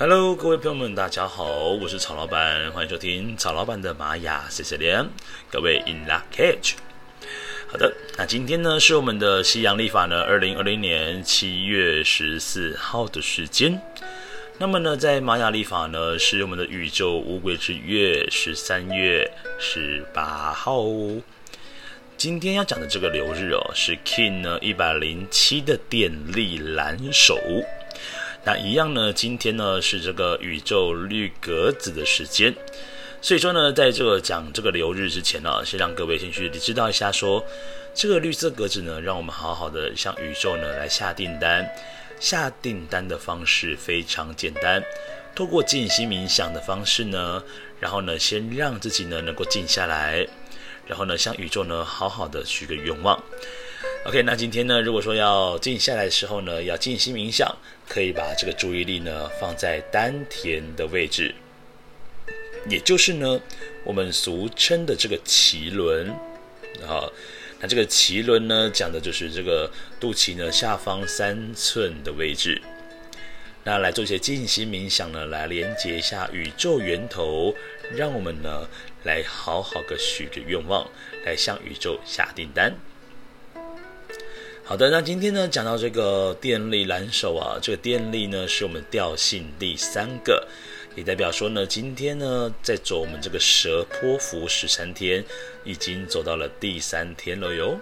Hello，各位朋友们，大家好，我是曹老板，欢迎收听曹老板的玛雅 C C 连。各位 In Lak'ech。好的，那今天呢是我们的西洋历法呢，二零二零年七月十四号的时间。那么呢，在玛雅历法呢，是我们的宇宙乌龟之月十三月十八号。今天要讲的这个流日哦，是 King 呢一百零七的电力蓝手。那一样呢，今天呢是这个宇宙绿格子的时间。所以说呢，在这个讲这个流日之前呢、先让各位先去知道一下说，说这个绿色格子呢，让我们好好的向宇宙呢来下订单。下订单的方式非常简单，透过静心冥想的方式呢，然后呢，先让自己呢能够静下来，然后呢，向宇宙呢好好的许个愿望。OK，那今天呢，如果说要静下来的时候呢，要静心冥想，可以把这个注意力呢放在丹田的位置，也就是呢我们俗称的这个脐轮，好。那这个脐轮呢，讲的就是这个肚脐呢下方三寸的位置。那来做一些静心冥想呢，来连接一下宇宙源头，让我们呢来好好的许个愿望，来向宇宙下订单。好的，那今天呢讲到这个电力蓝手啊，这个电力呢是我们调性第三个。也代表说呢，今天呢，在走我们这个蛇波符十三天，已经走到了第三天了哟。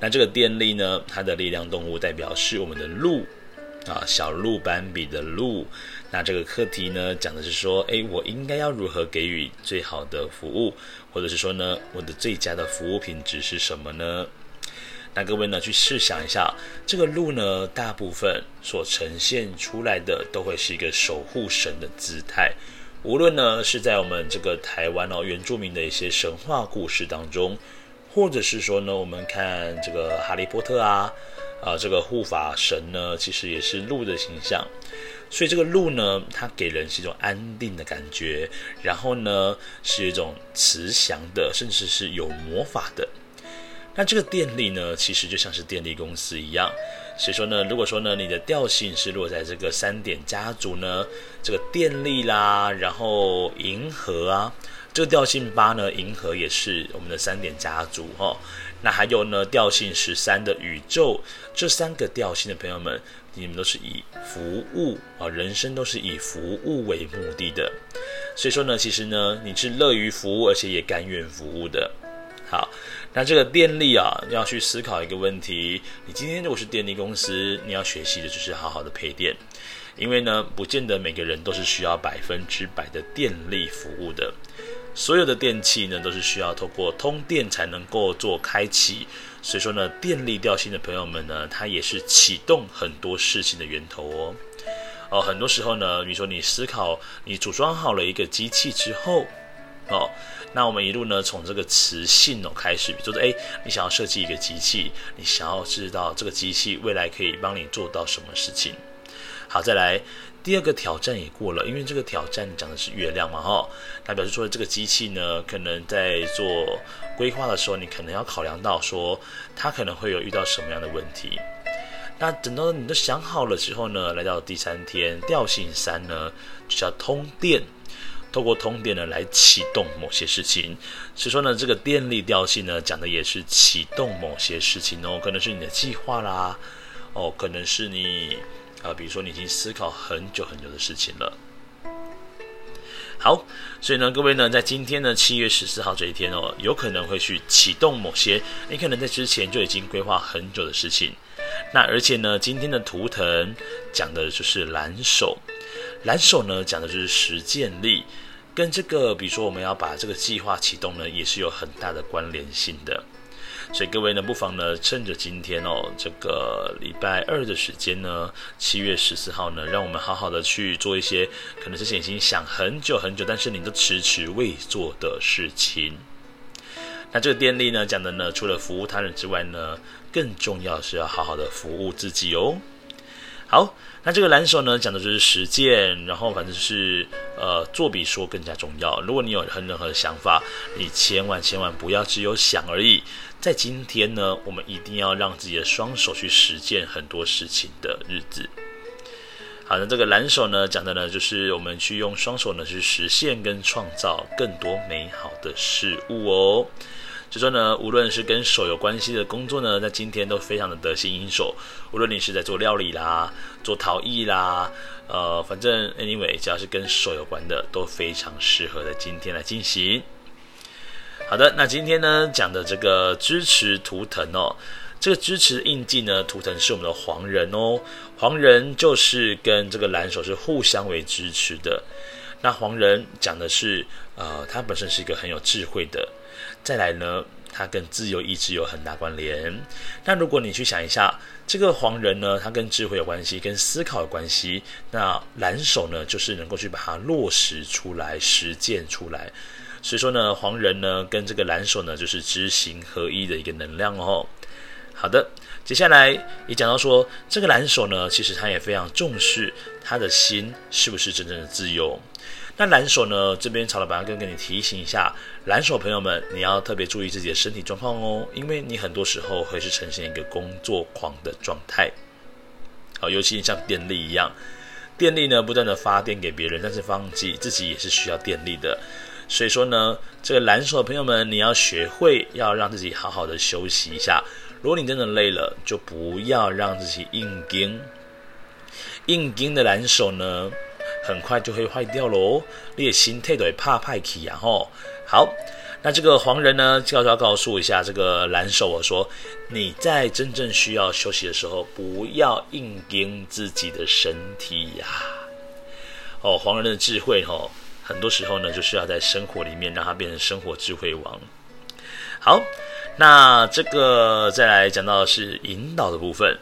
那这个电力呢，它的力量动物代表是我们的鹿啊，小鹿斑比的鹿。那这个课题呢，讲的是说，诶，我应该要如何给予最好的服务，或者是说呢，我的最佳的服务品质是什么呢？那各位呢，去试想一下，这个鹿呢，大部分所呈现出来的都会是一个守护神的姿态。无论呢是在我们这个台湾哦原住民的一些神话故事当中，或者是说呢，我们看这个哈利波特啊，啊这个护法神呢，其实也是鹿的形象。所以这个鹿呢，它给人是一种安定的感觉，然后呢是一种慈祥的，甚至是有魔法的。那这个电力呢，其实就像是电力公司一样。所以说呢，如果说呢，你的调性是落在这个三点家族呢，这个电力啦，然后银河啊，这个调性八呢，银河也是我们的三点家族哦。那还有呢，调性十三的宇宙，这三个调性的朋友们，你们都是以服务啊，人生都是以服务为目的的。所以说呢，其实呢，你是乐于服务，而且也甘愿服务的。好，那这个电力啊，要去思考一个问题：你今天如果是电力公司，你要学习的就是好好的配电，因为呢，不见得每个人都是需要百分之百的电力服务的。所有的电器呢，都是需要透过通电才能够做开启。所以说呢，电力调性的朋友们呢，它也是启动很多事情的源头哦。哦，很多时候呢，比如说你思考，你组装好了一个机器之后。哦，那我们一路呢，从这个磁性哦开始，比如说，哎，你想要设计一个机器，你想要知道这个机器未来可以帮你做到什么事情。好，再来第二个挑战也过了，因为这个挑战讲的是月亮嘛，哈、哦，那表示说这个机器呢，可能在做规划的时候，你可能要考量到说，它可能会有遇到什么样的问题。那等到你都想好了之后呢，来到第三天，调性三呢，就叫通电。透过通电呢来启动某些事情，所以说呢，这个电力调性呢讲的也是启动某些事情哦，可能是你的计划啦，哦，可能是你啊、比如说你已经思考很久很久的事情了。好，所以呢，各位呢，在今天呢七月十四号这一天哦，有可能会去启动某些你可能在之前就已经规划很久的事情。那而且呢，今天的图腾讲的就是蓝手。蓝手呢，讲的就是实践力，跟这个，比如说我们要把这个计划启动呢，也是有很大的关联性的。所以各位呢，不妨呢，趁着今天哦，这个礼拜二的时间呢，七月十四号呢，让我们好好的去做一些可能之前已经想很久很久，但是你都迟迟未做的事情。那这个电力呢，讲的呢，除了服务他人之外呢，更重要是要好好的服务自己哦。好，那这个蓝手呢，讲的就是实践，然后反正是呃做比说更加重要。如果你有很任何的想法，你千万千万不要只有想而已。在今天呢，我们一定要让自己的双手去实践很多事情的日子。好的，这个蓝手呢，讲的呢，就是我们去用双手呢去实现跟创造更多美好的事物哦。就说呢，无论是跟手有关系的工作呢，在今天都非常的得心应手。无论你是在做料理啦、做陶艺啦，呃，反正 anyway，只要是跟手有关的，都非常适合在今天来进行。好的，那今天呢讲的这个支持图腾哦，这个支持印记呢，图腾是我们的黄人哦，黄人就是跟这个蓝手是互相为支持的。那黄人讲的是，呃，他本身是一个很有智慧的。再来呢，它跟自由意志有很大关联。那如果你去想一下，这个黄人呢，它跟智慧有关系，跟思考有关系。那蓝手呢，就是能够去把它落实出来、实践出来。所以说呢，黄人呢跟这个蓝手呢，就是知行合一的一个能量哦。好的，接下来也讲到说，这个蓝手呢，其实他也非常重视他的心是不是真正的自由。那蓝手呢？这边曹老板要跟跟你提醒一下，蓝手朋友们，你要特别注意自己的身体状况哦，因为你很多时候会是呈现一个工作狂的状态。好，尤其像电力一样，电力呢不断的发电给别人，但是忘记自己也是需要电力的。所以说呢，这个蓝手的朋友们，你要学会要让自己好好的休息一下。如果你真的累了，就不要让自己硬撑。硬撑的蓝手呢，很快就会坏掉喽，你的心态都会怕派气呀吼。好，那这个黄人呢，悄悄告诉一下这个蓝手，我说你在真正需要休息的时候，不要硬盯自己的身体呀。哦，黄人的智慧吼，很多时候呢，就是要在生活里面让它变成生活智慧王。好，那这个再来讲到的是引导的部分。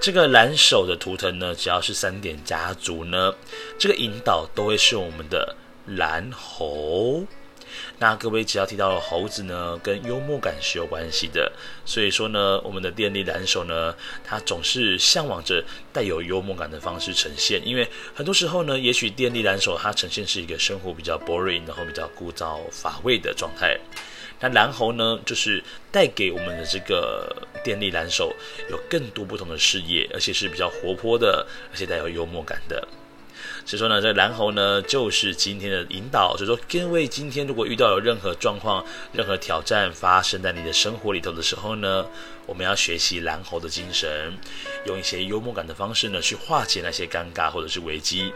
这个蓝手的图腾呢，只要是三点家族呢，这个引导都会是我们的蓝猴。那各位只要提到了猴子呢，跟幽默感是有关系的。所以说呢，我们的电力蓝手呢，他总是向往着带有幽默感的方式呈现。因为很多时候呢，也许电力蓝手它呈现是一个生活比较 boring，然后比较枯燥乏味的状态。那蓝猴呢，就是带给我们的这个电力蓝手有更多不同的视野，而且是比较活泼的，而且带有幽默感的。所以说呢，这蓝猴呢，就是今天的引导。所以说，各位今天如果遇到有任何状况、任何挑战发生在你的生活里头的时候呢，我们要学习蓝猴的精神，用一些幽默感的方式呢，去化解那些尴尬或者是危机。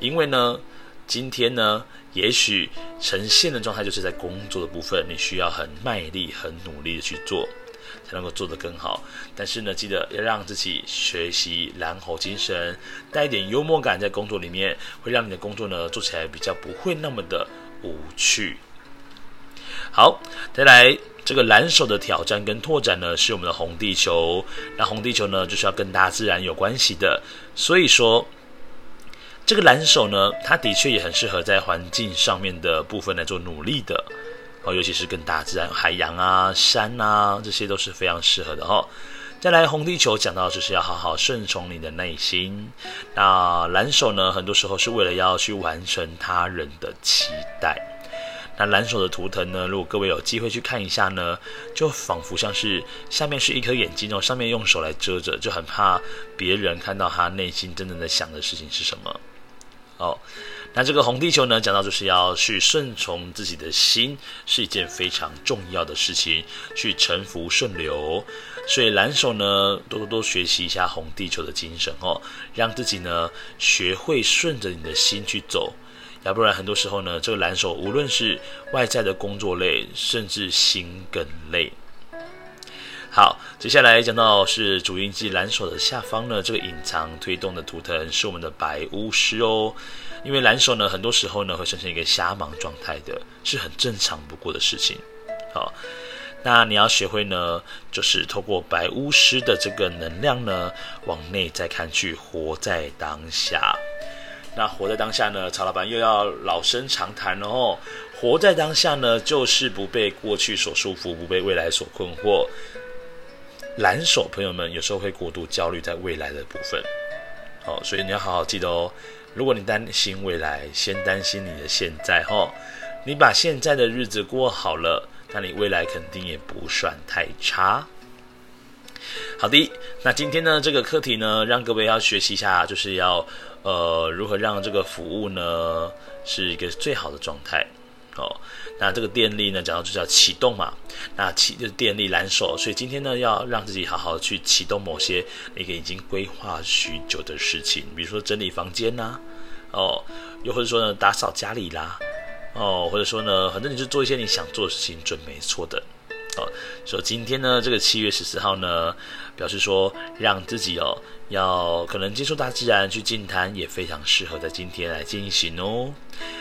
因为呢，今天呢，也许呈现的状态就是在工作的部分，你需要很卖力、很努力的去做，才能够做得更好。但是呢，记得要让自己学习蓝猴精神，带一点幽默感在工作里面，会让你的工作呢做起来比较不会那么的无趣。好，再来这个蓝手的挑战跟拓展呢，是我们的红地球。那红地球呢，就是要跟大自然有关系的，所以说。这个蓝手呢，它的确也很适合在环境上面的部分来做努力的，哦，尤其是跟大自然、海洋啊、山啊，这些都是非常适合的、哦。再来红地球讲到就是要好好顺从你的内心。那蓝手呢，很多时候是为了要去完成他人的期待。那蓝手的图腾呢，如果各位有机会去看一下呢，就仿佛像是下面是一颗眼睛哦，上面用手来遮着，就很怕别人看到他内心真正在想的事情是什么。哦，那这个红地球呢，讲到就是要去顺从自己的心，是一件非常重要的事情，去臣服顺流。所以蓝手呢，多多多学习一下红地球的精神哦，让自己呢学会顺着你的心去走，要不然很多时候呢，这个蓝手无论是外在的工作累，甚至心更累。好，接下来讲到是主印记蓝手的下方呢，这个隐藏推动的图腾是我们的白巫师哦。因为蓝手呢，很多时候呢会呈现一个瞎忙状态的，是很正常不过的事情。好，那你要学会呢，就是透过白巫师的这个能量呢，往内在看去，活在当下。那活在当下呢，曹老板又要老生常谈了哦。活在当下呢，就是不被过去所束缚，不被未来所困惑。蓝手朋友们有时候会过度焦虑在未来的部分，好、哦，所以你要好好记得哦。如果你担心未来，先担心你的现在哈、哦。你把现在的日子过好了，那你未来肯定也不算太差。好的，那今天呢这个课题呢，让各位要学习一下，就是要呃如何让这个服务呢是一个最好的状态哦。那这个电力呢，讲到就叫启动嘛，那启就是电力蓝手，所以今天呢要让自己好好去启动某些那个已经规划许久的事情，比如说整理房间呐、哦，又或者说呢打扫家里啦，哦，或者说呢，反正你就做一些你想做的事情，准没错的。哦，说今天呢，这个七月十四号呢，表示说让自己哦，要可能接触大自然去净滩，也非常适合在今天来进行哦。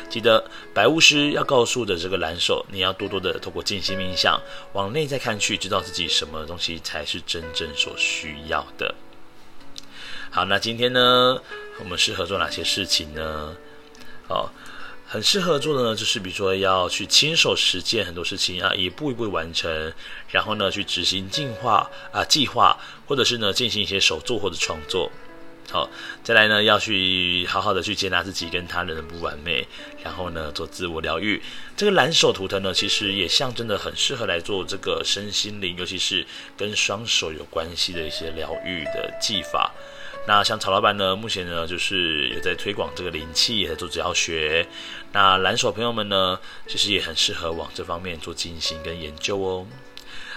记得白巫师要告诉的这个蓝手，你要多多的透过静心冥想，往内在看去，知道自己什么东西才是真正所需要的。好，那今天呢，我们适合做哪些事情呢？哦。很适合做的呢，就是比如说要去亲手实践很多事情啊，一步一步完成，然后呢去执行进化啊计划，或者是呢进行一些手作或者创作。好，再来呢要去好好的去接纳自己跟他人的不完美，然后呢做自我疗愈。这个蓝手图腾呢，其实也象征的很适合来做这个身心灵，尤其是跟双手有关系的一些疗愈的技法。那像曹老板呢，目前呢就是也在推广这个灵气，也在做教学。那蓝手朋友们呢，其实也很适合往这方面做进行跟研究哦。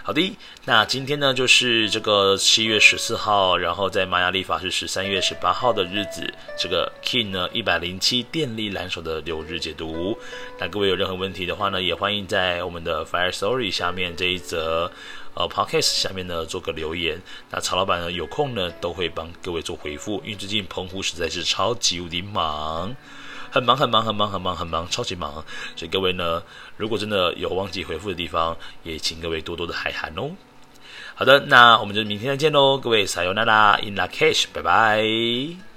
好的，那今天呢就是这个七月十四号，然后在玛雅历法是十三月十八号的日子，这个 King 呢一百零七电力蓝手的流日解读。那各位有任何问题的话呢，也欢迎在我们的 Fire Story 下面这一则。呃，Podcast 下面呢做个留言，那曹老板呢有空呢都会帮各位做回复，因为最近澎湖实在是超级无敌忙，很忙很忙很忙很忙很忙，超级忙，所以各位呢如果真的有忘记回复的地方，也请各位多多的海涵哦。好的，那我们就明天再见喽，各位撒由那拉，In Lak'ech，拜拜。